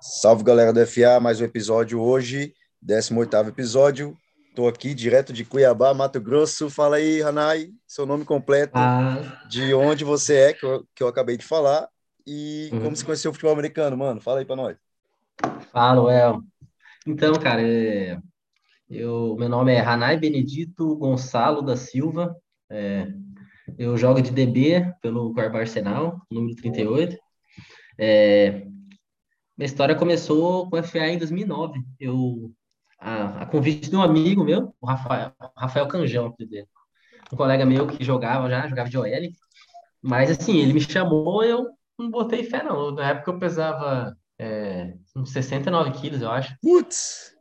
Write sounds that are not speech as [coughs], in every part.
Salve galera do FA, mais um episódio hoje, 18 episódio. Estou aqui direto de Cuiabá, Mato Grosso. Fala aí, Hanai, seu nome completo, Ah, de onde você é, que eu, que eu acabei de falar, e uhum. como você conheceu o futebol americano, mano. Fala aí para nós. Fala, El. Então, cara, é, eu, meu nome é Ranai Benedito Gonçalo da Silva. É, eu jogo de DB pelo Corba Arsenal, número 38. É, minha história começou com o FA em 2009. Eu, a, a convite de um amigo meu, o Rafael, Rafael Canjão, quer dizer, um colega meu que jogava já, jogava de OL. Mas assim, ele me chamou, eu não botei fé, não. Na época eu pesava é, uns 69 quilos, eu acho. Putz,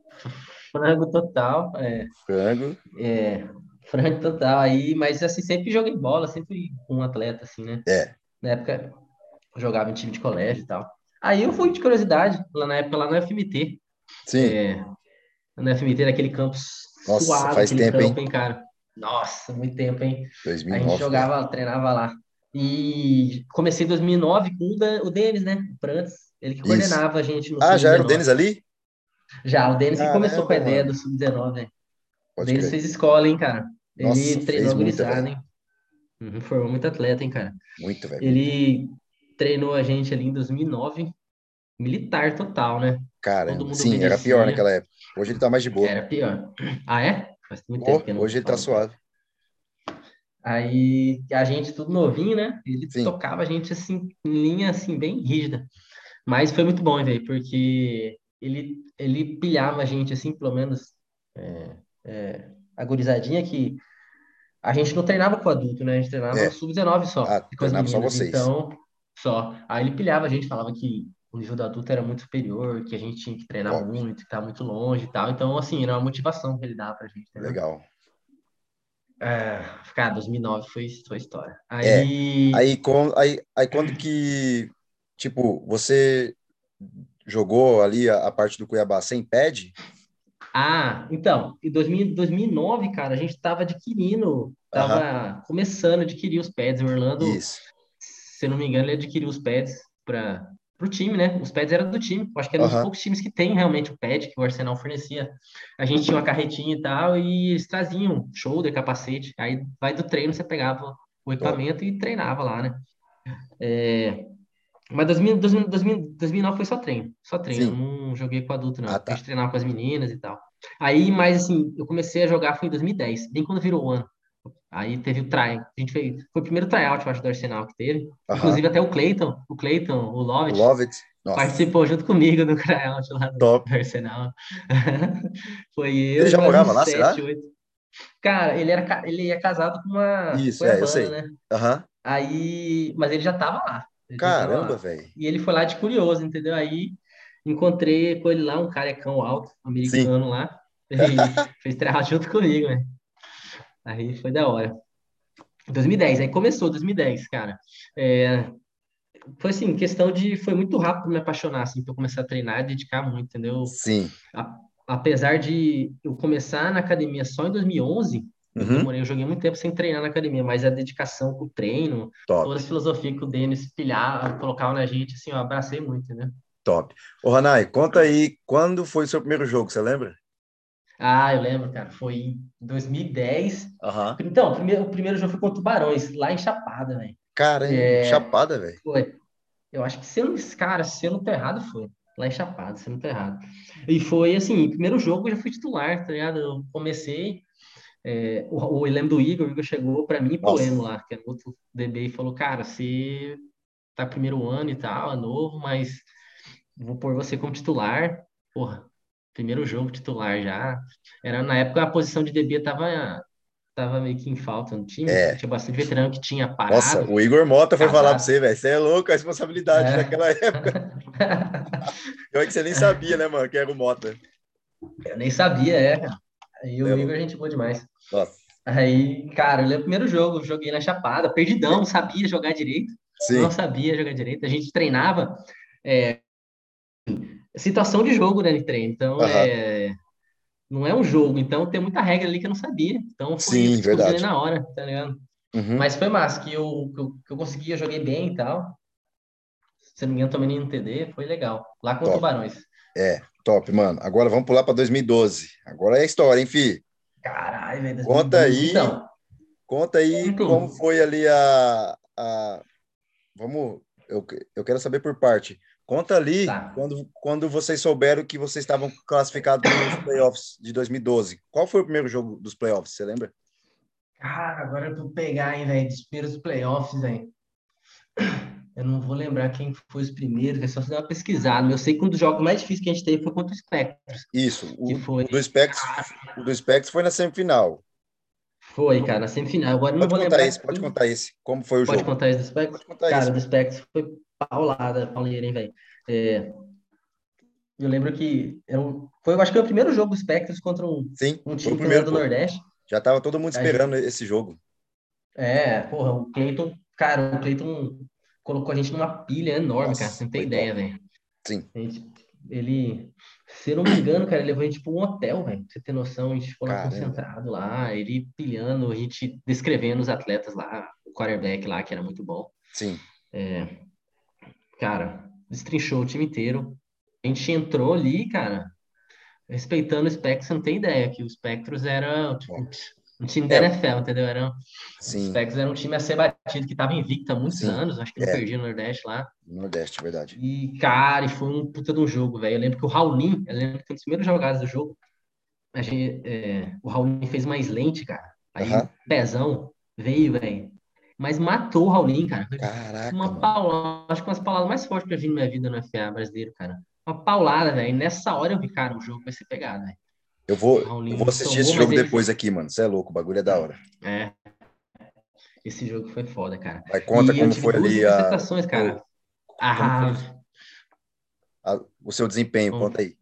Frango total, é, frango. é, frango total aí, mas assim, sempre joguei bola, sempre fui um atleta, assim, né? É, Na época eu jogava em time de colégio e tal. Aí eu fui de curiosidade, lá na época, lá no FMT. sim. É, no FMT, naquele campo Nossa, suado, faz aquele tempo, campo, hein, cara? Nossa, muito tempo, hein? A gente 2009, jogava, treinava lá. E comecei em 2009 com o, Denis, né? O Prantes, ele que Isso. coordenava a gente no Ah, já era o Sub-19. Denis ali? Já, o Denis que começou com a ideia do Sub-19, né? O Denis crer. fez escola, hein, cara? Ele Nossa, treinou gurizada, velho. hein? Uhum, formou muito atleta, hein, cara? Muito, velho. Ele treinou a gente ali em 2009, militar total, né? Mundo sim, era pior obedecia. naquela época. Hoje ele tá mais de boa. Era pior. Ah, é? Não hoje ele tá suave. Aí a gente tudo novinho, né? Ele Sim. tocava a gente assim, em linha assim, bem rígida. Mas foi muito bom, velho, porque ele, ele pilhava a gente assim, pelo menos é, é, a gurizadinha que a gente não treinava com adulto, né? A gente treinava É. no sub-19 só, Ah, treinava só meninas. vocês. Então, só. Aí ele pilhava a gente, falava que o nível do adulto era muito superior, que a gente tinha que treinar Top. muito, que tá muito longe e tal. Então, assim, era uma motivação que ele dava pra gente, entendeu? Legal. É, cara, 2009 foi, foi história. É, Aí, Aí, com, aí, aí quando que, tipo, você jogou ali a, a parte do Cuiabá sem pad? ah, então, em 2000, 2009, cara, a gente tava adquirindo, tava começando a adquirir os pads. O Orlando, isso. Se eu não me engano, ele adquiriu os pads para o time, né? Os pads eram do time. Eu acho que era um dos Aham, poucos times que tem realmente o pad que o Arsenal fornecia. A gente tinha uma carretinha e tal, e eles traziam shoulder, capacete. Aí vai do treino, você pegava o equipamento e treinava lá, né? É, Mas 2000, 2000, 2000, 2009 foi só treino, só treino. Não joguei com adulto, não. Ah, A tá. gente treinava com as meninas e tal. Aí, mas assim, eu comecei a jogar foi em 2010, bem quando virou o ano. Aí teve o try. A gente fez, foi o primeiro tryout, eu acho, do Arsenal que teve. Inclusive até o Clayton, o Clayton, o Lovett, participou junto comigo do [laughs] tryout lá do, top. do Arsenal. [laughs] Foi Ele eu e já morava lá, será? sete, oito. Cara, ele era, ele é casado com uma Isso, é, eu cuiabana, sei. né? Aí, mas ele já tava lá. Ele Caramba, lá. velho. E ele foi lá de curioso, entendeu? Aí encontrei com ele lá, um carecão alto, Sim. americano lá, e [laughs] fez tryout junto comigo, né? Aí foi da hora. 2010, aí começou 2010, cara. É, foi assim, questão de. Foi muito rápido me apaixonar, assim, pra eu começar a treinar e dedicar muito, entendeu? Sim. A- apesar de eu começar na academia só em 2011, eu Uhum. demorei, eu joguei muito tempo sem treinar na academia, mas a dedicação com o treino, Top, toda a filosofia que o Denis pilhava, colocava na gente, assim, eu abracei muito, entendeu? top. Ô, Hanai, conta aí, quando foi o seu primeiro jogo, você lembra? Ah, eu lembro, cara, foi em 2010. Aham. Então, o primeiro, o primeiro jogo foi contra o Tubarões, lá em Chapada, velho. Caramba, É, chapada, velho. foi. Eu acho que se eu não, cara, se eu não tô errado, foi. Lá em Chapada, se eu não tô errado. E foi assim, primeiro jogo eu já fui titular, tá ligado? Eu comecei, é, o, o eu lembro do Igor, o Igor chegou pra mim e pro Eno lá, que era outro DB, e falou, cara, você tá primeiro ano e tal, é novo, mas vou pôr você como titular. Porra, primeiro jogo titular já. Era na época a posição de DB tava, tava meio que em falta no time. é. Tinha bastante veterano que tinha Nossa, parado, o Igor Mota foi falar pra casado. você, velho. Você é louco, a responsabilidade É. naquela época. [laughs] Eu é que você nem sabia, né, mano, que era o Mota. Eu nem sabia, é. Aí o É Igor, gente boa demais. Nossa, Aí, cara, eu lembro do primeiro jogo, joguei na Chapada, perdidão, não sabia jogar direito, não sim. sabia jogar direito. A gente treinava, é, situação de jogo, né, treino. Então, Aham. é, não é um jogo, então tem muita regra ali que eu não sabia. Então, foi Sim, verdade. na hora, tá ligado? Uhum. Mas foi massa, que eu, que eu, que eu consegui, eu joguei bem e tal. se não me engano, também no TD, foi legal. Lá com o Tubarões. É, top, mano. Agora vamos pular para 2012. Agora é história, hein, fi? Caralho, velho. Conta aí. Então. Conta aí como foi ali a, a. Vamos. Eu, eu quero saber por parte. Conta ali tá. quando, quando vocês souberam que vocês estavam classificados nos playoffs de 2012. Qual foi o primeiro jogo dos playoffs? Você lembra? Cara, agora eu tô pegar, hein, velho, dos primeiros playoffs, velho. Eu não vou lembrar quem foi os primeiros, é só você dar uma pesquisada. Eu sei que um dos jogos mais difíceis que a gente teve foi contra o Spectros. Isso, o, foi... do Spectros, o do Spectros foi na semifinal. Foi, cara, na semifinal. Agora pode não vou lembrar. Esse, pode contar esse. Como foi o pode jogo? Pode contar esse do Spectros? Pode contar cara, esse. do Spectros foi paulada, pauleira, hein, velho. É... Eu lembro que eu, foi, eu acho que foi o primeiro jogo do Spectros contra um, Sim, um time primeiro, do Nordeste. Já tava todo mundo esperando gente... esse jogo. É, porra, o Cleiton, cara, o Cleiton colocou a gente numa pilha enorme, Nossa, cara. Você não tem ideia, velho. Sim. Gente, ele, se eu não me engano, cara, ele levou a gente para um hotel, velho. Pra você ter noção, a gente ficou lá concentrado lá, ele pilhando, a gente descrevendo os atletas lá, o quarterback lá, que era muito bom. Sim. É, cara, destrinchou o time inteiro. A gente entrou ali, cara, respeitando o Spectros, você não tem ideia, que o Spectros era tipo, um time da é. NFL, entendeu? Era, Sim. Os Packers era um time a ser batido, que estava invicto há muitos Sim. anos, acho que não é. perdia no Nordeste lá. Nordeste, verdade. E, cara, e foi um puta de um jogo, velho. Eu lembro que o Raulin, eu lembro que um dos primeiros jogadas do jogo, a gente, é, o Raulin fez mais lente, cara. Aí uh -huh. pezão veio, velho. Mas matou o Raulin, cara. Caraca. Uma paulada, acho que uma das palavras mais fortes que eu vi na minha vida no FA brasileiro, cara. Uma paulada, velho. E nessa hora eu vi, cara, o jogo vai ser pegado, velho. Eu vou, eu vou assistir esse jogo depois aqui, mano. Você é louco, o bagulho é da hora. É. Esse jogo foi foda, cara. Vai, conta e como foi ali a. cara. Ah. A, o seu desempenho, Bom, conta aí.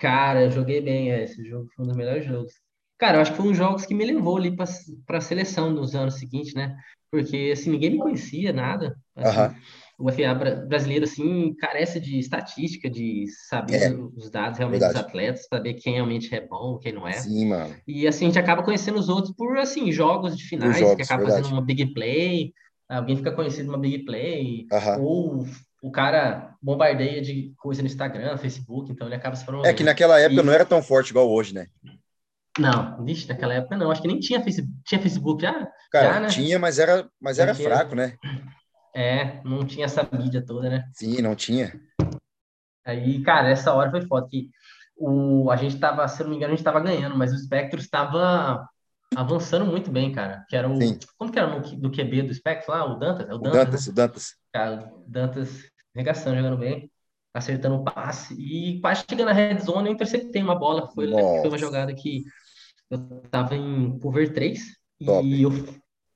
Cara, eu joguei bem. É, esse jogo foi um dos melhores jogos. Cara, eu acho que foi um dos jogos que me levou ali para a seleção nos anos seguintes, né? Porque, assim, ninguém me conhecia, nada. Assim, uh -huh o FA brasileiro assim carece de estatística, de saber é, os dados realmente verdade. dos atletas, saber quem realmente é bom, quem não é. Sim, mano. E assim a gente acaba conhecendo os outros por assim jogos de finais, jogos, que acaba verdade. fazendo uma big play, alguém fica conhecido numa big play, uh -huh. ou o cara bombardeia de coisa no Instagram, Facebook, então ele acaba se promovendo. É que naquela época e... não era tão forte igual hoje, né? Não, vixe, naquela época não. Acho que nem tinha Facebook, tinha Facebook já. Cara, já, né? tinha, mas era, mas era fraco, né? É, não tinha essa mídia toda, né? Sim, não tinha. Aí, cara, essa hora foi foda que o, a gente tava, se eu não me engano, a gente tava ganhando, mas o Spectrum estava avançando muito bem, cara. Que era o. Sim. Como que era no, do QB do Spectrum lá? O Dantas? É o Dantas, o Dantas. Né? O Dantas. Cara, o Dantas regaçando, jogando bem, acertando o passe. E quase chegando na red zone, eu interceptei uma bola. Foi, foi uma jogada que eu tava em cover 3 Top. e eu,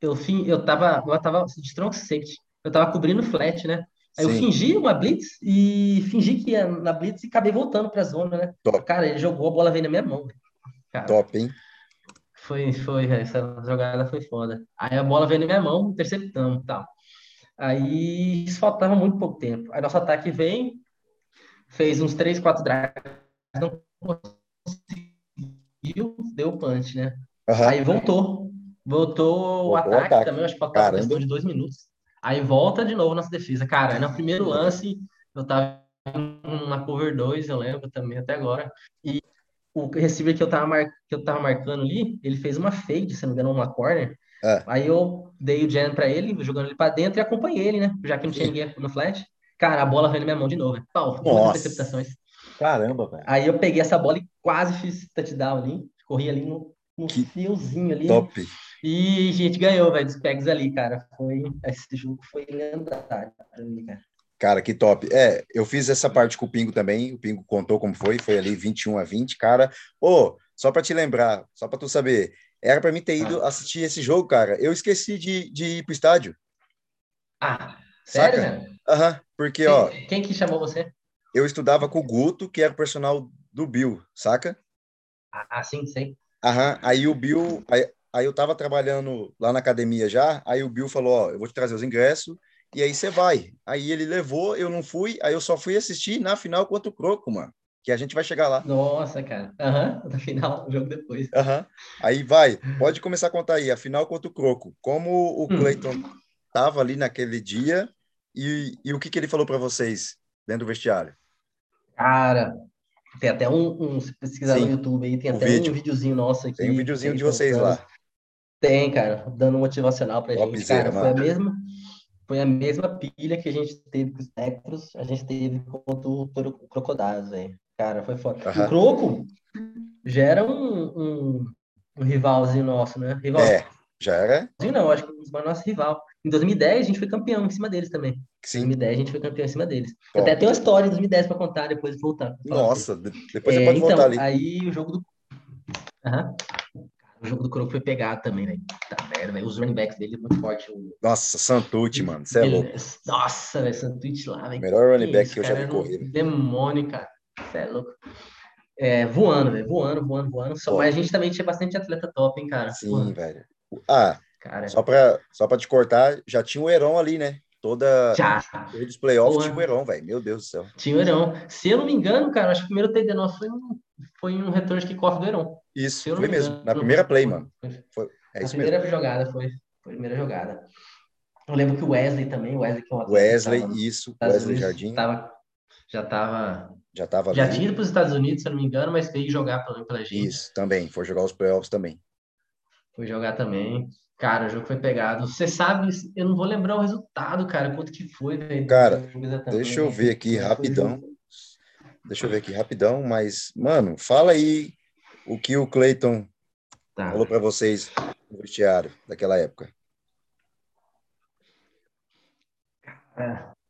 eu, eu, eu tava, eu tava de strong safety eu tava cobrindo flat, né? Aí Sim. eu fingi uma blitz e fingi que ia na blitz e acabei voltando pra zona, né? Top. Cara, ele jogou, a bola veio na minha mão. Cara, Top, hein? Foi, foi, essa jogada foi foda. Aí a bola veio na minha mão, interceptamos e tal. Aí faltava muito pouco tempo. Aí nosso ataque vem, fez uns 3, 4 drives, não conseguiu, deu punch, né? Uhum. Aí voltou. Voltou, voltou o ataque, ataque, também, acho que faltava questão de dois minutos. Aí volta de novo nossa defesa. Cara, no primeiro lance, eu tava na cover 2, eu lembro também até agora. E o receiver que eu tava, mar... que eu tava marcando ali, ele fez uma fade, se não me engano, uma corner. É. Aí eu dei o jam pra ele, jogando ele pra dentro e acompanhei ele, né? Já que não tinha ninguém no flash. Cara, a bola veio na minha mão de novo. Pau, duas interceptações. Caramba, velho. Aí eu peguei essa bola e quase fiz touchdown ali. Corri ali no, no fiozinho ali. Top. E a gente ganhou, velho, dos pegs ali, cara. Foi, esse jogo foi lendário pra mim, cara. Cara, que top. É, eu fiz essa parte com o Pingo também. O Pingo contou como foi. Foi ali 21 a 20, cara. Ô, oh, só para te lembrar, só para tu saber, era para mim ter ido ah. assistir esse jogo, cara. Eu esqueci de, de ir pro estádio. Ah, sério? Aham, uhum, porque, quem, ó. Quem que chamou você? Eu estudava com o Guto, que era o personal do Bill, saca? Ah, sim, sei. Aham, aí o Bill, aí, Aí eu tava trabalhando lá na academia já, aí o Bill falou, ó, eu vou te trazer os ingressos, e aí você vai. Aí ele levou, eu não fui, aí eu só fui assistir na final contra o Croco, mano. Que a gente vai chegar lá. Nossa, cara. Aham, uhum. na final, o jogo depois. Aham. Uhum. Aí vai, pode começar a contar aí, a final contra o Croco. Como o hum. Cleiton tava ali naquele dia e, e o que, que ele falou para vocês dentro do vestiário? Cara, tem até um, um se pesquisar Sim, no YouTube aí, tem até vídeo. um videozinho nosso aqui. Tem um videozinho de vocês lá. Tem, cara, dando motivacional pra Top gente, cara. Foi a mesma foi a mesma pilha que a gente teve com os Tecros, a gente teve contra o Crocodiles, velho. Cara, foi foda. Uhum. O Croco já era um, um, um, rivalzinho nosso, né? Rival. É, já era. Não, acho que um nosso rival. Em 2010 a gente foi campeão em cima deles também. Sim. Em 2010 a gente foi campeão em cima deles. Top. Até tem uma história em 2010 para contar, depois de voltar. Nossa, depois você é, pode então, voltar ali. Aí o jogo do. Uhum. O jogo do Croco foi pegado também, velho. Tá merda, velho. Os running backs dele muito forte. O... Nossa, Santucci, mano. Você é louco. Nossa, velho, Santucci lá, velho. Melhor running back que, que eu já vi correr. Demônio, cara. Você é louco. É, voando, velho. Voando, voando, voando. Só, mas a gente também tinha bastante atleta top, hein, cara. Sim, Porra. velho. Ah, cara. Só, pra, só pra te cortar, já tinha o Heron ali, né? Toda. Já. Os playoffs Porra. tinha o Heron, velho. Meu Deus do céu. Tinha o Heron. Se eu não me engano, cara, acho que o primeiro TD nosso foi um foi um retorno de kickoff do Heron. Isso, foi mesmo. Na primeira play, mano. Foi, é primeira mesmo. jogada foi, foi a primeira jogada. Eu lembro que o Wesley também, o Wesley que é um Wesley, isso, Wesley Unidos, Jardim. Tava, já estava já tava já tinha ido para os Estados Unidos, se eu não me engano, mas veio jogar pela, pela gente. Isso, também, foi jogar os playoffs também. Foi jogar também. Cara, o jogo foi pegado. Você sabe, eu não vou lembrar o resultado, cara, quanto que foi, velho. Cara, deixa eu ver aqui rapidão. Deixa eu ver aqui rapidão, mas, mano, fala aí o que o Clayton tá. falou para vocês no vestiário daquela época.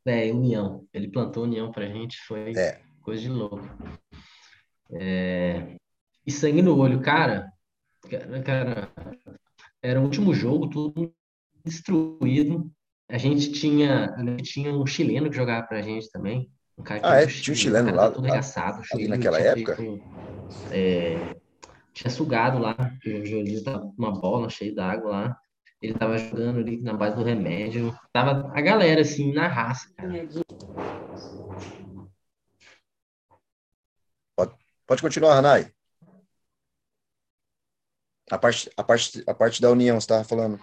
É, união. Ele plantou união pra gente, foi é. coisa de louco. É... E sangue no olho, cara. Cara, era o último jogo, tudo destruído. A gente tinha, a gente tinha um chileno que jogava pra gente também. Um cara ah, é? Tinha um chileno lá, todo arregaçado, ali naquela época? Feito, é, tinha sugado lá, o Joelito tava com uma bola cheia d'água lá. Ele tava jogando ali na base do remédio. Tava a galera, assim, na raça, cara. Pode, pode continuar, Ranai. A parte, a, parte, a parte da união, você estava falando.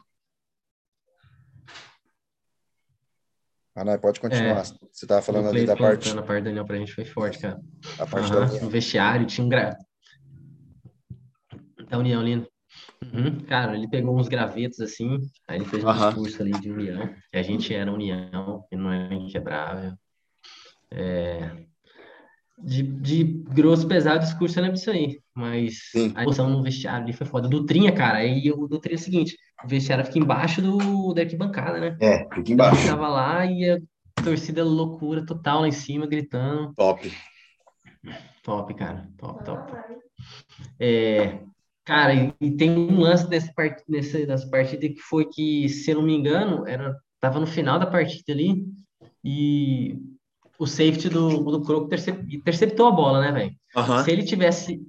Ah, pode continuar. É, você estava falando ali da parte. A parte da Daniel pra gente foi forte, cara. A parte uhum, da União. No vestiário tinha um gra... Da União, lindo. Uhum, cara, ele pegou uns gravetos assim, aí ele fez um uhum. discurso ali de união, que a gente era união, que não era inquebrável. É... De, de grosso, pesado, discurso eu lembro disso aí, mas Sim. a emoção no vestiário ali foi foda. Do Trinha, cara, aí o do Trinha é o seguinte: o vestiário fica embaixo do, da arquibancada, né? É, fica embaixo. Eu tava lá e a torcida loucura total lá em cima, gritando. Top. Top, cara. Top, top. É, cara, e, e, tem um lance desse part, nesse, dessa partida que foi que, se eu não me engano, era, tava no final da partida ali e o safety do, do Croco interceptou a bola, né, velho? Uhum. Se ele tivesse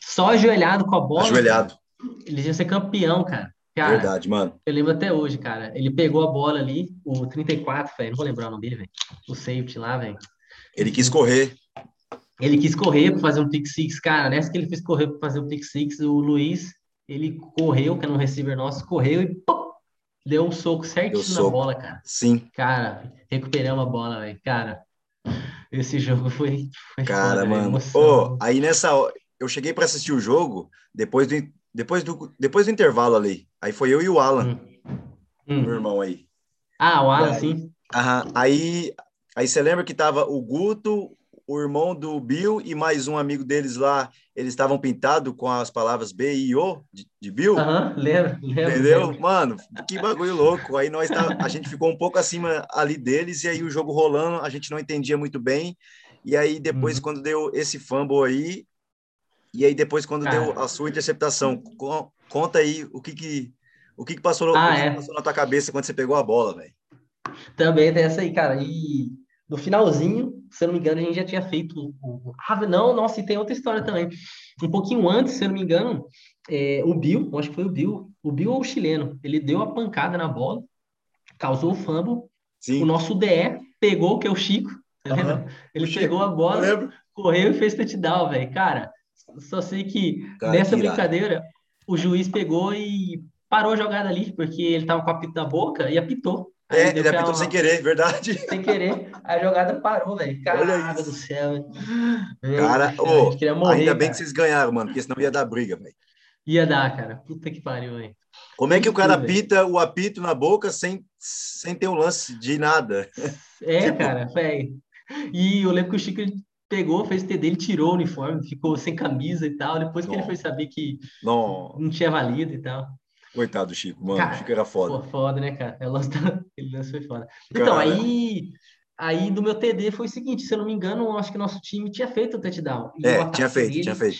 só ajoelhado com a bola, ajoelhado. ele ia ser campeão, cara. Cara, Verdade, mano. Eu lembro até hoje, cara. Ele pegou a bola ali, o 34, velho. Não vou lembrar o nome dele, velho. O safety lá, velho. Ele quis correr. Ele quis correr para fazer um pick six, cara. Nessa que ele fez correr para fazer um pick six, o Luiz, ele correu, que é um receiver nosso, correu e pum, deu um soco certinho soco. na bola, cara. Sim. Cara, recuperamos a bola, velho. Cara, esse jogo foi. foi cara, foda, mano. Ô, aí nessa. Eu cheguei para assistir o jogo depois do, depois do, depois do intervalo ali. Aí foi eu e o Alan, hum. meu irmão aí. Ah, o Alan, aí, sim. Aham, aí, aí você lembra que tava o Guto, o irmão do Bill e mais um amigo deles lá, eles estavam pintados com as palavras B e O de, de Bill? Aham, lembro, lembro. Entendeu? Lembro. Mano, que bagulho louco. Aí nós tá, a gente ficou um pouco acima ali deles e aí o jogo rolando, a gente não entendia muito bem. E aí depois, uhum. quando deu esse fumble aí, e aí depois quando Cara. deu a sua interceptação, conta aí o que que o que que passou, ah, que é. passou na tua cabeça quando você pegou a bola, velho? Também tem essa aí, cara. E no finalzinho, se eu não me engano, a gente já tinha feito o. Ah, não, nossa, e tem outra história também. Um pouquinho antes, se eu não me engano, é, o Bill, acho que foi o Bill, o Bill ou o chileno, ele deu a pancada na bola, causou o fumble. Sim. O nosso DE pegou, que é o Chico, uhum. Ele pegou a bola, correu e fez touchdown, velho. Cara, só sei que Cara, nessa que brincadeira, o juiz pegou e parou a jogada ali, porque ele tava com o apito da boca e apitou. Aí é, ele apitou uma... sem querer, verdade. [laughs] Sem querer, a jogada parou, velho. Caraca do céu. Cara, oh, morrer, ainda bem cara. que vocês ganharam, mano, porque senão ia dar briga, velho. Ia dar, cara. Puta que pariu, velho. Como é que o cara apita o apito na boca sem, sem ter um lance de nada? É, [laughs] tipo... cara, velho. E eu lembro que o Chico pegou, fez o TD, ele tirou o uniforme, ficou sem camisa e tal. Depois que ele foi saber que não, não tinha valido e tal. Coitado do Chico, mano. Cara, o Chico era foda. Pô, foda, né, cara? Ela, ele lance foi foda. Então, aí, aí do meu TD foi o seguinte: se eu não me engano, acho que nosso time tinha feito o touchdown. é, tinha feito, deles, tinha feito.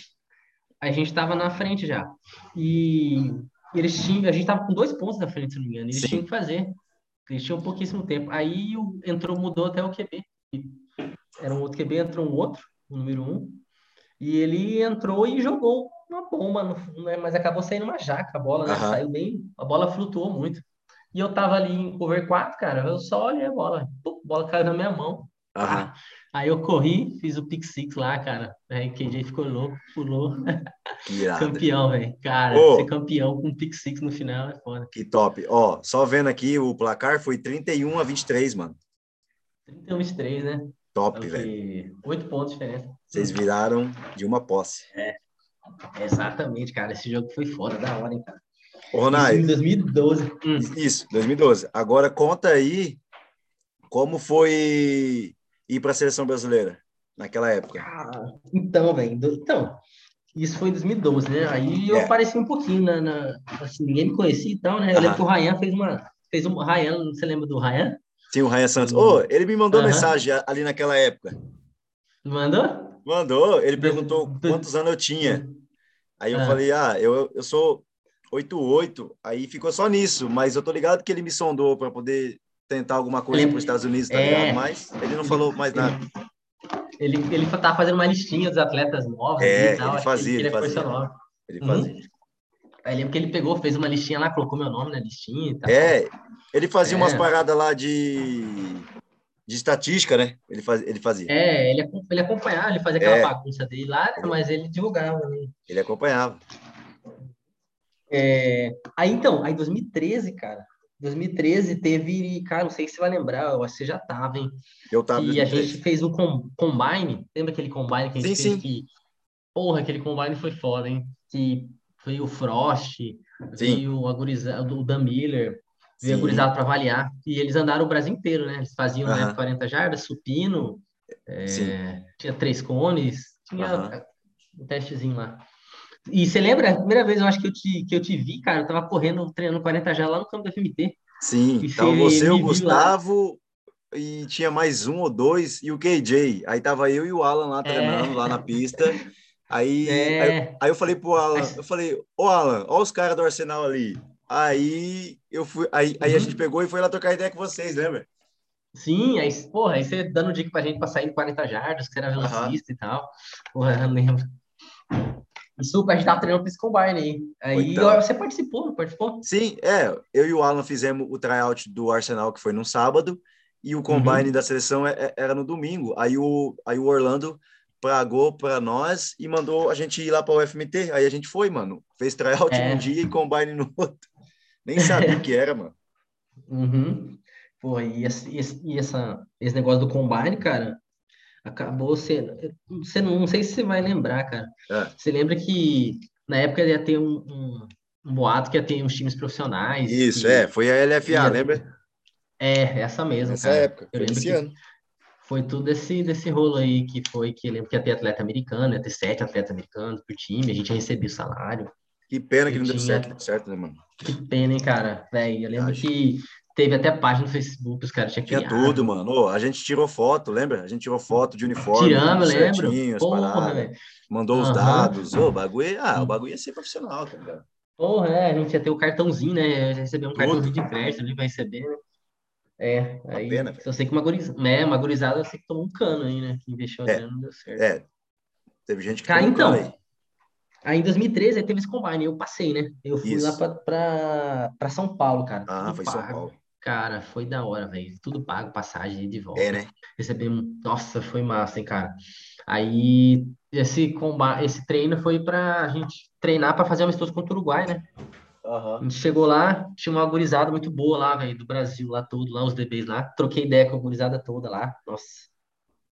A gente tava na frente já. E eles tinham, a gente tava com dois pontos na frente, se não me engano. Eles Sim. tinham que fazer. Eles tinham pouquíssimo tempo. Aí entrou, mudou até o QB. Era um outro QB, entrou um outro, o número um. E ele entrou e jogou uma bomba, no, né? mas acabou saindo uma jaca a bola, né? Uhum. Saiu bem, a bola flutuou muito. E eu tava ali em cover 4, cara, eu só olhei a bola, Pum, a bola caiu na minha mão. Uhum. Aí eu corri, fiz o pick six lá, cara. Aí KJ ficou louco, pulou. campeão, velho. Cara, oh, ser campeão com pick six no final é foda. Que top. Ó, só vendo aqui, o placar foi 31 a 23, mano. 31 a 23, né? Top, velho. Oito pontos de diferença. Vocês viraram de uma posse. É. Exatamente, cara. Esse jogo foi foda, da hora, hein, cara. Ô, Ronai. Isso em 2012. Hum. Isso, 2012. Agora conta aí como foi ir para a seleção brasileira naquela época. Ah, então, velho. Então, isso foi em 2012, né? Aí eu é. apareci um pouquinho na, na, assim, ninguém me conhecia e tal, né? Eu lembro que o Ryan fez uma fez um Ryan, você lembra do Ryan? Sim, o Ryan Santos. Ô, oh, ele me mandou mensagem ali naquela época. Mandou? Mandou, ele perguntou quantos anos eu tinha. Aí eu ah. falei, ah, eu, eu sou 88, aí ficou só nisso, mas eu tô ligado que ele me sondou para poder tentar alguma coisa ele... para os Estados Unidos, tá é... ligado? Mas ele não falou mais nada. Ele, ele tava fazendo uma listinha dos atletas novos. É, e tal, ele fazia, ele, ele fazia. Ele uhum. fazia. Aí lembro que ele pegou, fez uma listinha lá, colocou meu nome na listinha e tal. É, ele fazia é. umas paradas lá de de estatística, né? Ele, faz, ele fazia. É, ele, ele acompanhava, ele fazia aquela é. bagunça dele lá, mas ele divulgava. Né? Ele acompanhava. É, aí então, aí 2013, cara, 2013 teve, cara, não sei se você vai lembrar, eu acho que você já tava, hein? Eu tava. E a gente fez um com, combine, lembra aquele combine que a gente sim, fez sim. que, porra, aquele combine foi foda, hein? Que foi o Frost, e o agorizado, o Dan Miller, veio agorizado para avaliar. E eles andaram o Brasil inteiro, né? Eles faziam uhum. né, 40 jardas, supino, é, tinha três cones, tinha uhum. um testezinho lá. E você lembra? A primeira vez eu acho que eu te, que eu te vi, cara, eu tava correndo, treinando 40 jardas lá no campo da FMT. Sim, então você, o Gustavo e tinha mais um ou dois, e o KJ. Aí tava eu e o Alan lá é. treinando, é. lá na pista. Aí, [laughs] é. aí, aí, eu falei pro Alan, eu falei, ô Alan, olha os caras do Arsenal ali. Aí eu fui, aí, aí uhum. a gente pegou e foi lá trocar ideia com vocês, lembra? Sim, aí, porra, aí você dando dica pra gente pra sair em 40 jardas, que era velocista uhum. e tal. Porra, eu lembro. Isso, a gente tava treinando esse combine aí. Aí então, você participou, participou? Sim, é. Eu e o Alan fizemos o tryout do Arsenal, que foi no sábado, e o combine uhum. da seleção é, é, era no domingo. Aí o, aí o Orlando pagou para nós e mandou a gente ir lá para o UFMT. Aí a gente foi, mano. Fez tryout é. num dia e combine no outro. Nem sabia o que era, mano. [laughs] Uhum. Pô, e, esse, e essa, esse negócio do combine, cara, acabou sendo. Você não, não sei se você vai lembrar, cara. É. Você lembra que na época ia ter um, um, um boato que ia ter uns times profissionais. Isso, é, foi a LFA, ia... lembra? É, essa mesma. Essa cara. época, eu esse ano. Foi tudo esse, desse rolo aí que foi que eu lembro que ia ter atleta americano, ia ter sete atletas americanos por time, a gente recebia o salário. Que pena que não deu certo, certo, né, mano? Que pena, hein, cara? Velho, eu lembro Acho. que teve até página no Facebook, os caras tinham Tinha tudo, mano. Oh, a gente tirou foto, lembra? A gente tirou foto de uniforme. Tiramos, lembro. Porra, Mandou uhum. os dados. oh, o bagulho, ah, o bagulho ia ser profissional, tá ligado? Porra, é, a gente ia ter o cartãozinho, né? Receber um cartãozinho de crédito ali, vai receber, né? É, aí pena, eu sei que uma gurizada, né, uma gurizada eu sei que tomou um cano aí, né? Que investiu é, não deu certo. É, teve gente que Cara, então, aí. aí. em 2013 aí teve esse combine, eu passei, né? Eu fui Isso. lá para São Paulo, cara. Ah, foi pago. São Paulo. Cara, foi da hora, velho. Tudo pago, passagem de volta. É, né? Recebemos. Nossa, foi massa, hein, cara. Aí esse combate, esse treino foi pra gente treinar para fazer amistoso contra o Uruguai, né? Uhum. A gente chegou lá, tinha uma gurizada muito boa lá, velho, do Brasil, lá todo, lá os DBs lá. Troquei ideia com a gurizada toda lá. Nossa,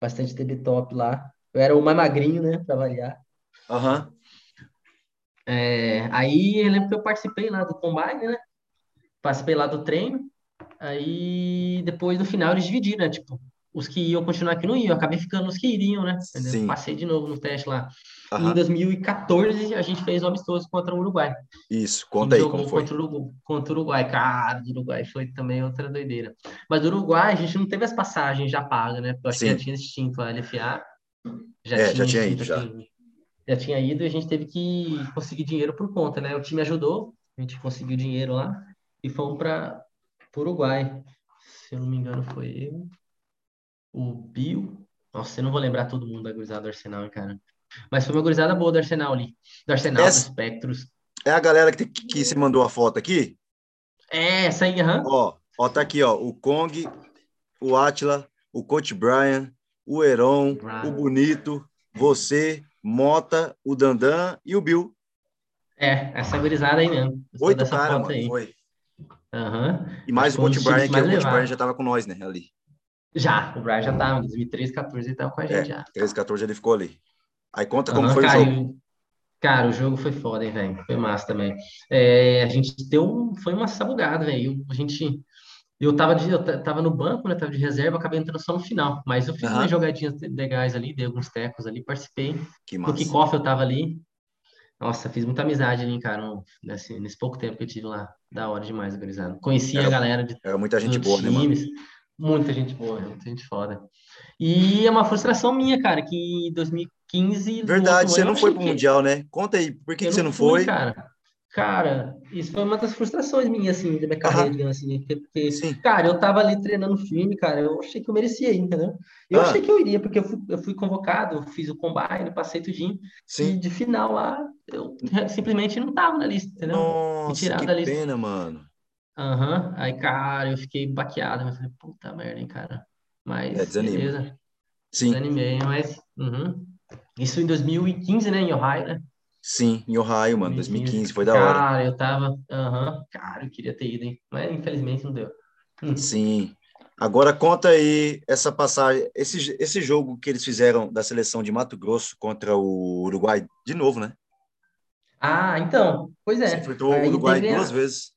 bastante DB top lá. Eu era o mais magrinho, né, pra variar. Aham. Uhum. É, aí eu lembro que eu participei lá do combine, né? Participei lá do treino. Aí depois no final eles dividiram, né? Tipo, os que iam continuar aqui não iam, eu acabei ficando os que iriam, né? Sim. Passei de novo no teste lá. Uhum. Em 2014, a gente fez um amistoso contra o Uruguai. Isso, conta aí como foi. Contra o, Uruguai, contra o Uruguai, cara, do Uruguai foi também outra doideira. Mas do Uruguai, a gente não teve as passagens já pagas, né? Porque eu acho Sim. que já tinha extinto a LFA. Já é, tinha já tinha ido, já. já tinha ido e a gente teve que conseguir dinheiro por conta, né? O time ajudou, a gente conseguiu dinheiro lá e fomos para o Uruguai. Se eu não me engano, foi eu, o Bill. Nossa, eu não vou lembrar todo mundo da gurizada do Arsenal, cara. Mas foi uma gurizada boa do Arsenal ali. Do Arsenal, essa... dos Spectros. É a galera que, que você mandou a foto aqui? É, essa aí, aham. Uhum. Ó, ó, tá aqui, ó. O Kong, o Atila, o Coach Brian, o Heron, o Bonito, você, Mota, o Dandan e o Bill. É, essa gurizada aí mesmo. Oito caras, mano, aí. foi. Uhum. E mais o Coach Brian, que o Coach Brian já tava com nós, né, ali. Já, o Brian já tava, em 2013, 14 ele tava com a gente é, já. 13, 14 ele ficou ali. Aí conta como uhum, foi cara, o jogo. Cara, o jogo foi foda, hein, velho. Foi massa também. É, a gente deu um, foi uma sabugada, velho. A gente, eu tava, de, eu tava no banco, né? Tava de reserva, acabei entrando só no final. Mas eu fiz uhum. umas jogadinhas legais ali, dei alguns tecos ali, participei. Que massa. No kickoff eu tava ali. Nossa, fiz muita amizade ali, cara, nesse, nesse pouco tempo que eu tive lá. Da hora demais, organizado. Conheci era, a galera de. Era muita gente boa, times. né, mano? Muita gente boa, muita gente foda. E é uma frustração minha, cara, que em 2015. Verdade, você não foi pro. Mundial, né? Conta aí, por que, que você não, fui, foi? Cara, cara, isso foi uma das frustrações minhas, assim, da minha carreira, digamos assim. Porque, porque cara, eu tava ali treinando firme, cara, eu achei que eu merecia ir, entendeu? Eu ah. achei que eu iria, porque eu fui, eu fui convocado, eu fiz o combine, passei tudinho. Sim. E de final lá, eu [laughs] simplesmente não tava na lista, entendeu? Nossa, que pena, mano. Aham, uhum. aí, cara, eu fiquei baqueado, mas falei, puta merda, hein, cara. Mas, é, desanima. beleza. Sim. Desanimei, mas. Uhum. Isso em 2015, né, em Ohio, né? Sim, em Ohio, mano, 2015, foi da hora. Cara, eu tava. Aham, uhum. cara, eu queria ter ido, hein? Mas infelizmente não deu. Hum. Sim. Agora conta aí essa passagem, esse, esse jogo que eles fizeram da seleção de Mato Grosso contra o Uruguai, de novo, né? Ah, então, pois é. Você enfrentou o Uruguai duas a... vezes.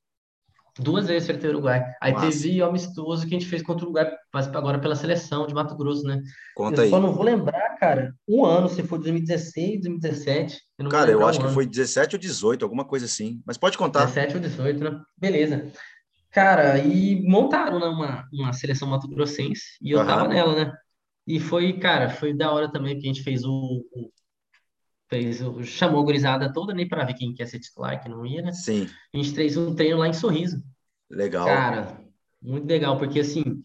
Duas vezes frente ao Uruguai. Aí Massa. teve amistoso que a gente fez contra o Uruguai, mas agora pela seleção de Mato Grosso, né? Conta eu aí. só não vou lembrar, cara, um ano, se foi 2016, 2017. Eu cara, eu acho um que ano. foi 17 ou 18, alguma coisa assim. Mas pode contar. 17 ou 18, né? Beleza. Cara, e montaram né, uma, uma seleção mato-grossense e eu uhum. tava nela, né? E foi, cara, foi da hora também que a gente fez o, o fez, chamou a gurizada toda, nem para ver quem quer ser titular, que não ia, né? Sim. A gente fez um treino lá em Sorriso. Legal. Cara, muito legal, porque assim,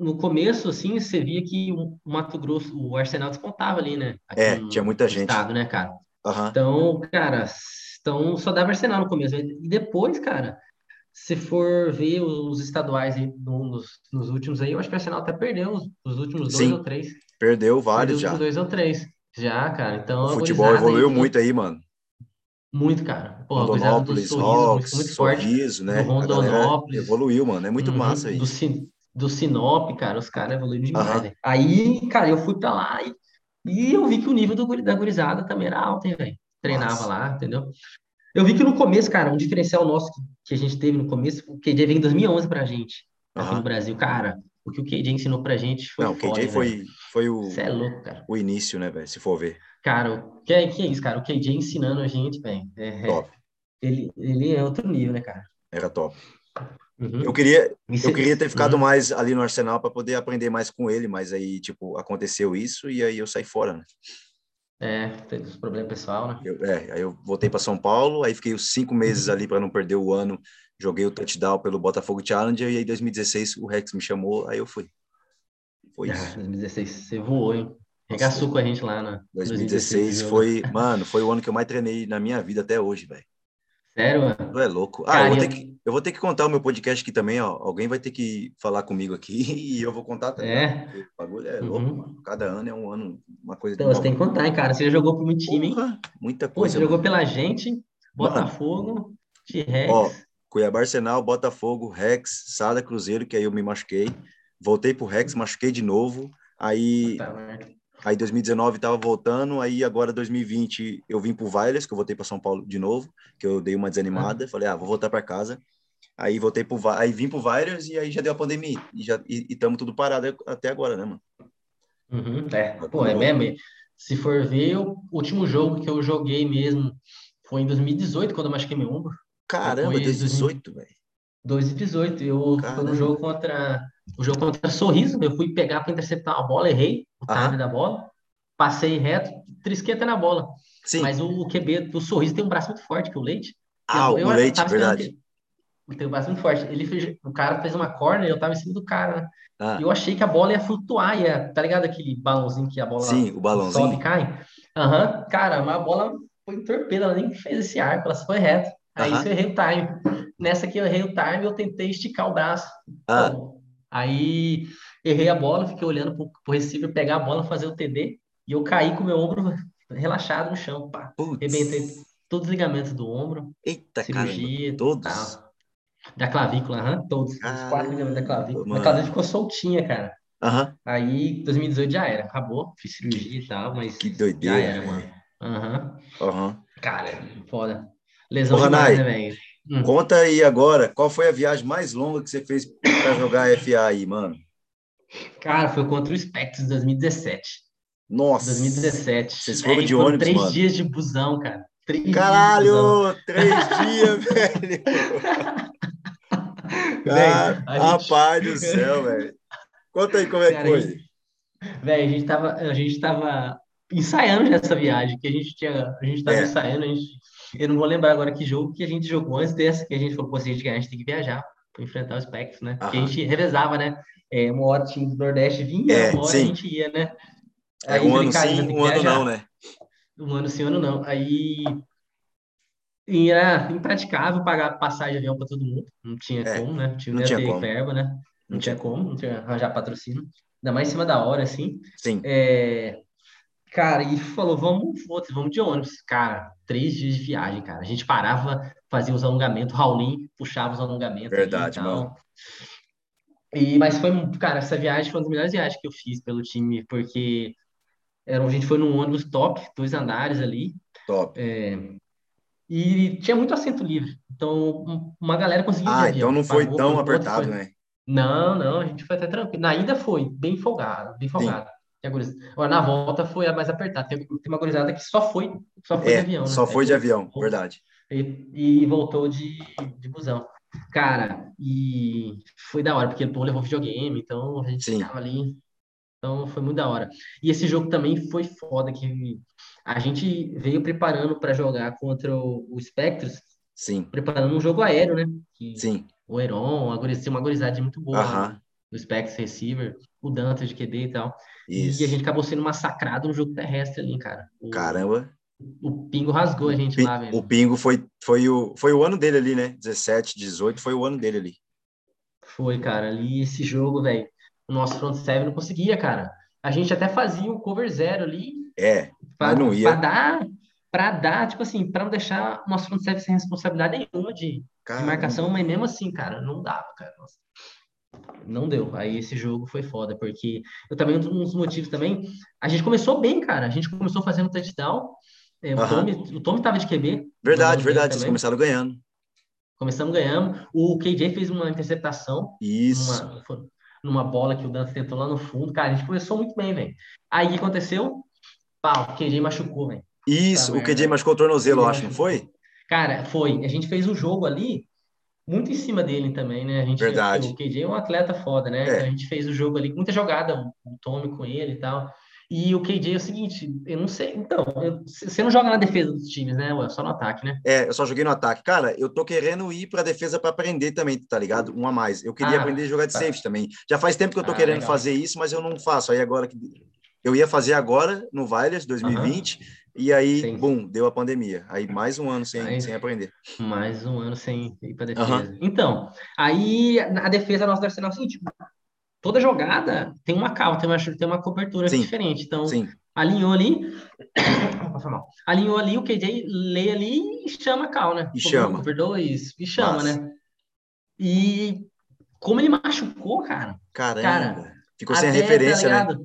no começo, assim, você via que o Mato Grosso, o Arsenal descontava ali, né? Aqui é, tinha muita gente. Estado, né, cara? Uhum. Então, cara, então só dava Arsenal no começo. E depois, cara, se for ver os estaduais aí nos, nos últimos aí, eu acho que o Arsenal até perdeu os, os últimos dois Sim, ou três. Perdeu vários perdeu já. Dois ou três. Já, cara. Então, o futebol evoluiu aí, muito aí, mano. Muito, cara. Pô, Rondonópolis, Rocks, muito sorriso, forte. né? Rondonópolis. Evoluiu, mano. É muito uhum, massa aí. Do, Sinop, cara, os caras evoluíram demais. Uhum. Aí, cara, eu fui pra lá e, e eu vi que o nível do, da gurizada também era alto, hein, velho? Treinava Nossa. lá, entendeu? Eu vi que no começo, cara, um diferencial nosso que, que a gente teve no começo, o KJ veio em 2011 pra gente, aqui uhum. no Brasil. Cara, o que o KJ ensinou pra gente foi Não, o KJ foi, foi o, é louco, cara. o início, né, velho? Se for ver. Cara, o que é, que é isso, cara? O KJ ensinando a gente, velho. É, top. Ele, ele é outro nível, né, cara? Era top. Uhum. Eu queria, eu queria ter ficado uhum. mais ali no Arsenal para poder aprender mais com ele, mas aí, tipo, aconteceu isso e aí eu saí fora, né? É, teve os problemas pessoal, né? Eu, é, aí eu voltei para São Paulo, aí fiquei os cinco meses uhum. ali para não perder o ano joguei o touchdown pelo Botafogo Challenger e aí em 2016 o Rex me chamou, aí eu fui. Foi ah, isso. 2016 você voou, hein? Regaçou com a gente lá na 2016, 2016 foi, [laughs] mano, foi o ano que eu mais treinei na minha vida até hoje, velho. Sério, mano? Tu é louco. Ah, eu vou, ter que, eu vou ter que contar o meu podcast aqui também, ó. Alguém vai ter que falar comigo aqui [laughs] e eu vou contar também. É. O bagulho é louco, uhum. mano. Cada ano é um ano, uma coisa. Então, você tem que contar, hein, cara. Você já jogou pro meu time, Porra, hein? Muita coisa. Pô, você mano. jogou pela gente, Botafogo. Mano de Rex. Ó, Cuiabá Arsenal, Botafogo, Rex, Sada Cruzeiro, que aí eu me machuquei. Voltei pro Rex, machuquei de novo. Aí, aí 2019 tava voltando, aí agora 2020 eu vim pro Vailes, que eu voltei para São Paulo de novo, que eu dei uma desanimada, falei, ah, vou voltar para casa. Aí voltei pro aí vim pro Vailes e aí já deu a pandemia e já e estamos tudo parado até agora, né, mano? Uhum, é, pô, é mesmo. Se for ver, o último jogo que eu joguei mesmo foi em 2018, quando eu machuquei meu ombro. Caramba, 2018, velho. 2018, eu fui no jogo contra o jogo contra Sorriso, eu fui pegar para interceptar uma bola, errei o time da bola, passei reto, trisquei até na bola. Sim. Mas o QB do Sorriso tem um braço muito forte, que o Leite. Ah, eu, o Leite, verdade. Ele tem um braço muito forte. Ele fez, o cara fez uma corner, eu tava em cima do cara. Né? Ah. E eu achei que a bola ia flutuar, ia, tá ligado aquele balãozinho que a bola Sim, o balãozinho. sobe e cai? Aham, uhum. cara, mas a bola foi em torpedo, ela nem fez esse arco, ela foi reto. Aí uhum. eu errei o time. Nessa aqui eu errei o time, eu tentei esticar o braço. Ah. Aí errei a bola, fiquei olhando pro, pro receiver pegar a bola, fazer o TD, e eu caí com o meu ombro [laughs] relaxado no chão, pá. Rebentei todos os ligamentos do ombro. Eita, cirurgia, todos? Tal. Da clavícula, aham, todos. Caramba, os quatro ligamentos da clavícula. Mano. A clavícula ficou soltinha, cara. Aham. Aí, 2018 já era, acabou. Fiz cirurgia e tal, mas. Que doideira. Já era, mano. Aham. Aham. Cara, foda. Lesão Ô, demais, né, velho? Hum. Conta aí agora, qual foi a viagem mais longa que você fez para jogar FA aí, mano? Cara, foi contra o Spectres 2017. Nossa! 2017. Vocês foram é, de ônibus, três mano? dias de busão, cara. Três Caralho! Dias três dias, [laughs] velho! [laughs] ah, rapaz do céu, velho. Conta aí como é cara, que foi. Velho, a gente tava, a gente tava ensaiando nessa viagem, que a gente tinha, a gente tava é. ensaiando, a gente eu não vou lembrar agora que jogo que a gente jogou antes dessa, que a gente falou, pô, se a gente ganhar, a gente tem que viajar para enfrentar os Spectres, né? Porque a gente revezava, né? É, uma hora o time do Nordeste vinha, é, uma hora sim. a gente ia, né? É, Aí, um ano sim, um ano não, né? Um ano sim, um ano não. Aí e era impraticável pagar passagem de avião para todo mundo. Não tinha é, como, né? O time não ter como. verba, né? Não, não tinha como, não tinha arranjar patrocínio. Ainda mais em cima da hora, assim. Sim. É, Cara, e falou, vamos, vamos de ônibus. Cara, três dias de viagem, cara. A gente parava, fazia os alongamentos, Raulinho puxava os alongamentos. Verdade, e mano. E, mas foi, cara, essa viagem foi uma das melhores viagens que eu fiz pelo time, porque era, a gente foi num ônibus top, dois andares ali. Top. É, e tinha muito assento livre. Então, uma galera conseguia. Ah, então não foi tão apertado, foi... né? Não, não, a gente foi até tranquilo. Na ida foi bem folgado, bem folgado. Sim. Agora, na volta foi a mais apertada. Tem, tem uma gurizada que só foi, só foi é, de avião. Né? Só foi de avião, verdade. E, e, voltou de, de busão. Cara, e foi da hora, porque o povo levou videogame, então a gente Sim. ficava ali. Então foi muito da hora. E esse jogo também foi foda, que a gente veio preparando para jogar contra o, o Spectros. Sim. Preparando um jogo aéreo, né? Que Sim. O Heron, uma gurizada muito boa. Uh -huh. O Spectros Receiver, o Dante de QD e tal. Isso. E a gente acabou sendo massacrado no jogo terrestre ali, cara. O, Caramba. O Pingo rasgou a gente lá, velho. O Pingo foi, foi, o, foi o ano dele ali, né? 17, 18, foi o ano dele ali. Foi, cara. Ali, esse jogo, velho, o nosso front seven não conseguia, cara. A gente até fazia o cover zero ali. É, pra, não ia. Pra dar, pra dar, tipo assim, pra não deixar o nosso front seven sem responsabilidade nenhuma de, de marcação, mas mesmo assim, cara, não dava, cara. Nossa não deu. Aí esse jogo foi foda, porque eu também, um dos motivos também, a gente começou bem, cara. A gente começou fazendo touchdown. É, o, Tommy, o Tommy tava de QB. Verdade, verdade. Vocês começaram ganhando. Começamos ganhando. O KJ fez uma interceptação. Isso. Numa, numa bola que o Dante tentou lá no fundo. Cara, a gente começou muito bem, velho. Aí o que aconteceu? Pau, o KJ machucou, velho. Isso, tá, o KJ machucou o tornozelo, eu acho, não foi? Cara, foi. A gente fez o jogo ali muito em cima dele também, né? A gente, Verdade. O KJ é um atleta foda, né? É. A gente fez o jogo ali, muita jogada, o Tommy com ele e tal. E o KJ é o seguinte, eu não sei. Então, eu, você não joga na defesa dos times, né? Ué, só no ataque, né? É, eu só joguei no ataque. Cara, eu tô querendo ir pra defesa para aprender também, tá ligado? Um a mais. Eu queria ah, aprender a jogar de tá. safety também. Já faz tempo que eu tô ah, querendo legal. fazer isso, mas eu não faço. Aí agora que. Eu ia fazer agora no Vailas 2020. Uh -huh. E aí, Sim. bum, deu a pandemia. Aí mais um ano sem, aí, sem aprender. Mais um ano sem ir para defesa. Uhum. Então, aí a defesa nossa do Arsenal é o seguinte: toda jogada tem uma calma, tem uma, tem uma cobertura Sim. diferente. Então, Sim. alinhou ali, [coughs] alinhou ali, o KJ lê ali e chama a Cal, né? E chama. Dois, e chama, Nossa. né? E como ele machucou, cara. Caramba. Cara, Ficou sem até, referência, tá né?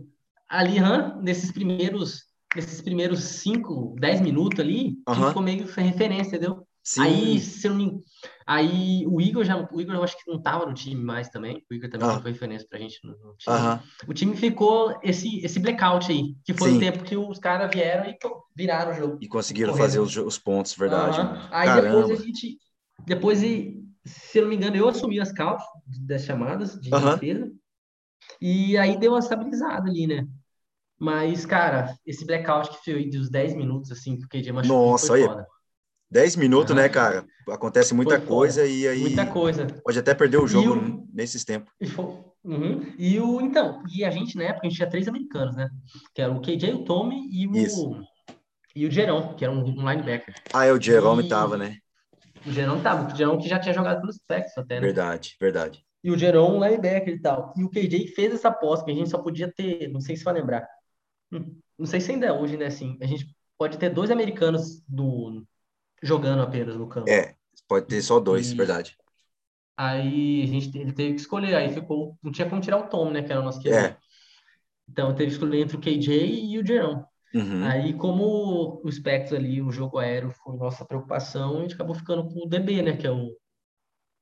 Ali, hum, nesses primeiros, nesses primeiros 5, 10 minutos ali, uhum. ficou meio referência, entendeu? Sim. Aí, se eu não me... Aí o Igor já, o Igor eu acho que não tava no time mais também. O Igor também ah. foi referência pra gente no, no time. Uhum. O time ficou esse, esse blackout aí, que foi Sim. o tempo que os caras vieram e viraram o jogo. E conseguiram correndo. fazer os, os pontos, verdade. Uhum. Aí Caramba. depois a gente. Depois, se eu não me engano, eu assumi as calças das chamadas de uhum. defesa. E aí deu uma estabilizada ali, né? Mas, cara, esse blackout que foi dos 10 minutos, assim, que o KJ machucou, Nossa, foi foda. 10 minutos, né, cara? Acontece muita coisa foda. e aí. Muita coisa. Pode até perder o jogo o... nesses tempos. E, uhum. e o então, e a gente, na época, a gente tinha três americanos, né? Que era o KJ, o Tommy e o. Isso. E o Gerão, que era um, um linebacker. Ah, é, o Jerome e... tava, né? O Gerão tava, o Gerão que já tinha jogado pelos Texas até, né? Verdade, verdade. E o Gerão, um linebacker e tal. E o KJ fez essa aposta, que a gente só podia ter, não sei se vai lembrar. Não sei se ainda é hoje, né? Assim, a gente pode ter dois americanos do, jogando apenas no campo. É, pode ter só dois, e... verdade. Aí a gente ele teve que escolher, aí ficou, não tinha como tirar o Tom, né, que era o nosso QB. É. Então teve que escolher entre o KJ e o Jerão. Uhum. Aí, como o Spectros ali, o jogo aéreo foi nossa preocupação, a gente acabou ficando com o DB, né, que é o,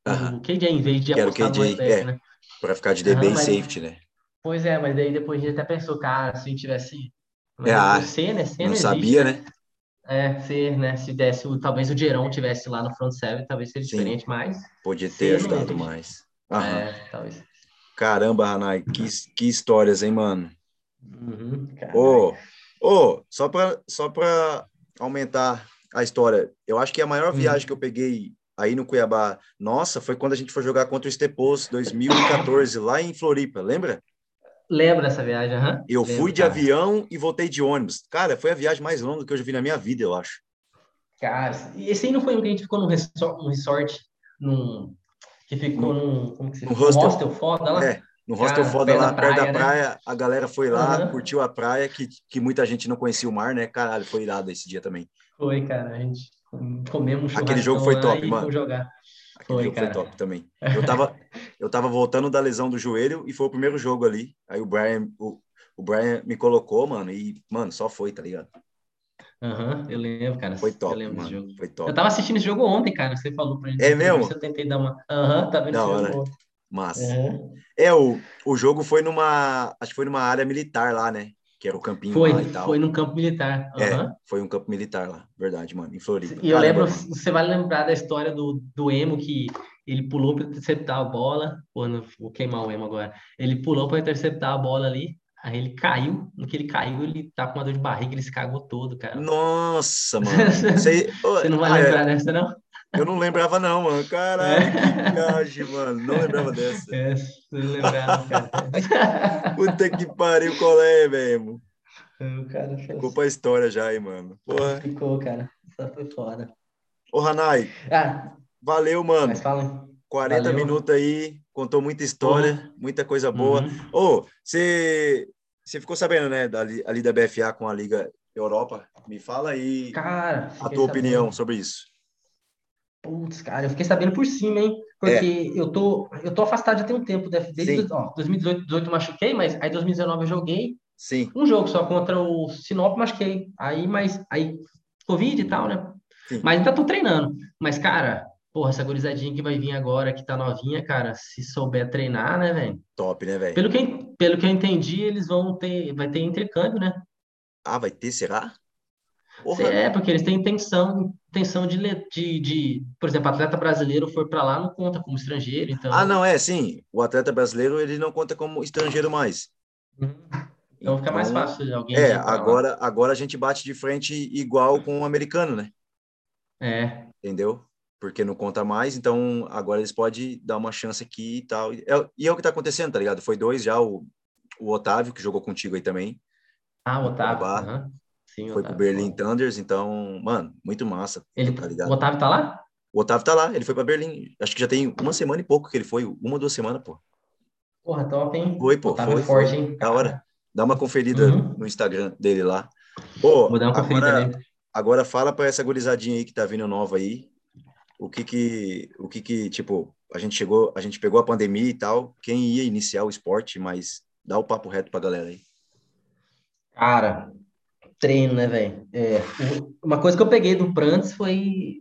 uhum. o KJ, em vez de que apostar KJ, no é, né? Para ficar de DB uhum, e safety, né? Pois é, mas daí depois a gente até pensou, cara, se a gente tivesse... É, ah, C, né? C não, não sabia, né? É, ser, né? Se desse, talvez o Gerão tivesse lá no front seven, talvez seria Sim. diferente, mas. Podia ter ajudado mais. Aham. É, talvez. Caramba, Hanai, que, que histórias, hein, mano? Uhum, ô, oh, só para só pra aumentar a história, eu acho que a maior uhum. viagem que eu peguei aí no Cuiabá, nossa, foi quando a gente foi jogar contra o Estepos 2014, lá em Floripa, lembra? Lembro dessa viagem, uhum. Eu Lembro, fui de cara. avião e voltei de ônibus. Cara, foi a viagem mais longa que eu já vi na minha vida, eu acho. Cara, esse aí não foi o que a gente ficou num resort, num resort num, que ficou no, num, como que se no hostel. hostel foda lá? É, no hostel Cara, foda lá, perto da praia, né? a galera foi lá, uhum. curtiu a praia, que, que muita gente não conhecia o mar, né? Caralho, foi irado esse dia também. Foi, cara, a gente comemos um Aquele jogo foi top, mano. Jogar. Foi, foi top também. Eu tava, eu tava voltando da lesão do joelho e foi o primeiro jogo ali. Aí o Brian, o, o Brian me colocou, mano, e, mano, só foi, tá ligado? Aham, uhum, eu lembro, cara. Foi top, eu lembro mano. jogo. Foi top. Eu tava assistindo esse jogo ontem, cara. Você falou pra gente. É mesmo? Eu tentei dar uma. Aham, uhum, tá vendo? Da hora. Massa. Uhum. É, o, o jogo foi numa. Acho que foi numa área militar lá, né? Que era o campinho foi, lá e tal. Foi num campo militar. Uhum. É, foi um campo militar lá, verdade, mano, em Floripa. E eu lembro, você vai lembrar da história do, do Emo que ele pulou para interceptar a bola, pô, não, vou queimar o Emo agora. Ele pulou para interceptar a bola ali, aí ele caiu, no que ele caiu, ele tá com uma dor de barriga, ele se cagou todo, cara. Nossa, [laughs] mano. Você, você não vai ah, lembrar é... dessa, não? Eu não lembrava, não, mano. Caralho, que viagem, mano. Não lembrava dessa. É, não lembrava, cara. [laughs] Puta que pariu, qual é, velho? O cara Ficou pra história já aí, mano. Porra. Ficou, cara. Só foi foda. Ô, Hanai. Ah, valeu, mano. Mas fala. 40 valeu. minutos aí, contou muita história, uhum. muita coisa boa. Ô, uhum. você você ficou sabendo, né, da, ali da BFA com a Liga Europa? Me fala aí cara, a tua sabendo. opinião sobre isso. Putz, cara, eu fiquei sabendo por cima, hein? Porque é. eu, tô, eu tô afastado já tem um tempo. Desde ó, 2018 18 machuquei, mas aí 2019 eu joguei. Sim. Um jogo só contra o Sinop, machuquei. Aí, mas aí Covid e tal, né? Sim. Mas ainda tô treinando. Mas, cara, porra, essa gurizadinha que vai vir agora, que tá novinha, cara, se souber treinar, né, velho? Top, né, velho? Pelo que, pelo que eu entendi, eles vão ter, vai ter intercâmbio, né? Ah, vai ter, será? Porra. É, porque eles têm intenção, intenção de, de, de, por exemplo, atleta brasileiro for para lá, não conta como estrangeiro, então... Ah, não, é, sim. O atleta brasileiro, ele não conta como estrangeiro mais. Uhum. Então, fica mais então, fácil alguém. É, agora, agora a gente bate de frente igual com o americano, né? É. Entendeu? Porque não conta mais, então agora eles podem dar uma chance aqui e tal. É, e é o que tá acontecendo, tá ligado? Foi dois já, o, o Otávio, que jogou contigo aí também. Ah, o Otávio. Sim, foi pro Berlin Thunders, então, mano, muito massa. Ele, tá ligado? O Otávio tá lá? O Otávio tá lá, ele foi para Berlim. Acho que já tem uma semana e pouco que ele foi, uma, duas semanas, pô. Porra, top, hein? Foi, pô. Otávio foi, forte, hein? Da hora. Dá uma conferida uhum. no Instagram dele lá. Pô, Vou dar uma conferida agora, agora fala para essa gurizadinha aí que tá vindo nova aí. O que que, o que que, tipo, a gente chegou, a gente pegou a pandemia e tal, quem ia iniciar o esporte, mas dá o papo reto pra galera aí. Cara, treino, né, velho? É, uma coisa que eu peguei do Prantes foi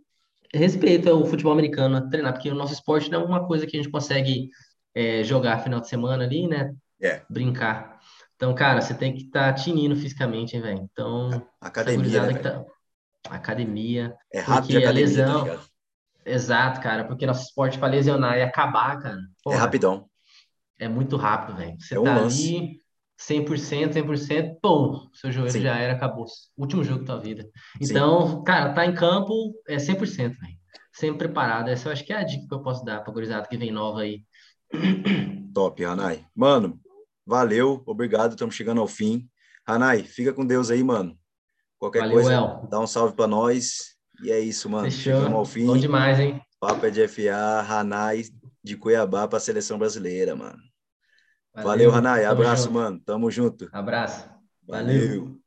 respeito ao futebol americano, a treinar, porque o nosso esporte não é uma coisa que a gente consegue é, jogar final de semana ali, né? É. Brincar. Então, cara, você tem que estar tá tinindo fisicamente, hein, velho? Então, academia, né, tá... academia. É rápido academia, lesão... tá Exato, cara, porque nosso esporte para lesionar e acabar, cara. Porra, é rapidão. É muito rápido, velho. Você é um tá lance. ali 100%, 100%, pum, seu joelho Sim. já era, acabou. Último jogo da tua vida. Então, Sim. cara, tá em campo é 100%, velho. Sempre preparado. Essa eu acho que é a dica que eu posso dar pra gurizada que vem nova aí. [clears throat] Top, Ranai. Mano, valeu, obrigado, estamos chegando ao fim. Ranai, fica com Deus aí, mano. Qualquer valeu, coisa, El. dá um salve para nós. E é isso, mano. Fechou. Chegamos ao fim. Bom demais, hein? Papo é de FA, Ranai de Cuiabá para a seleção brasileira, mano. Valeu, Valeu Ranai. Abraço, junto. mano. Tamo junto. Abraço. Valeu. Valeu.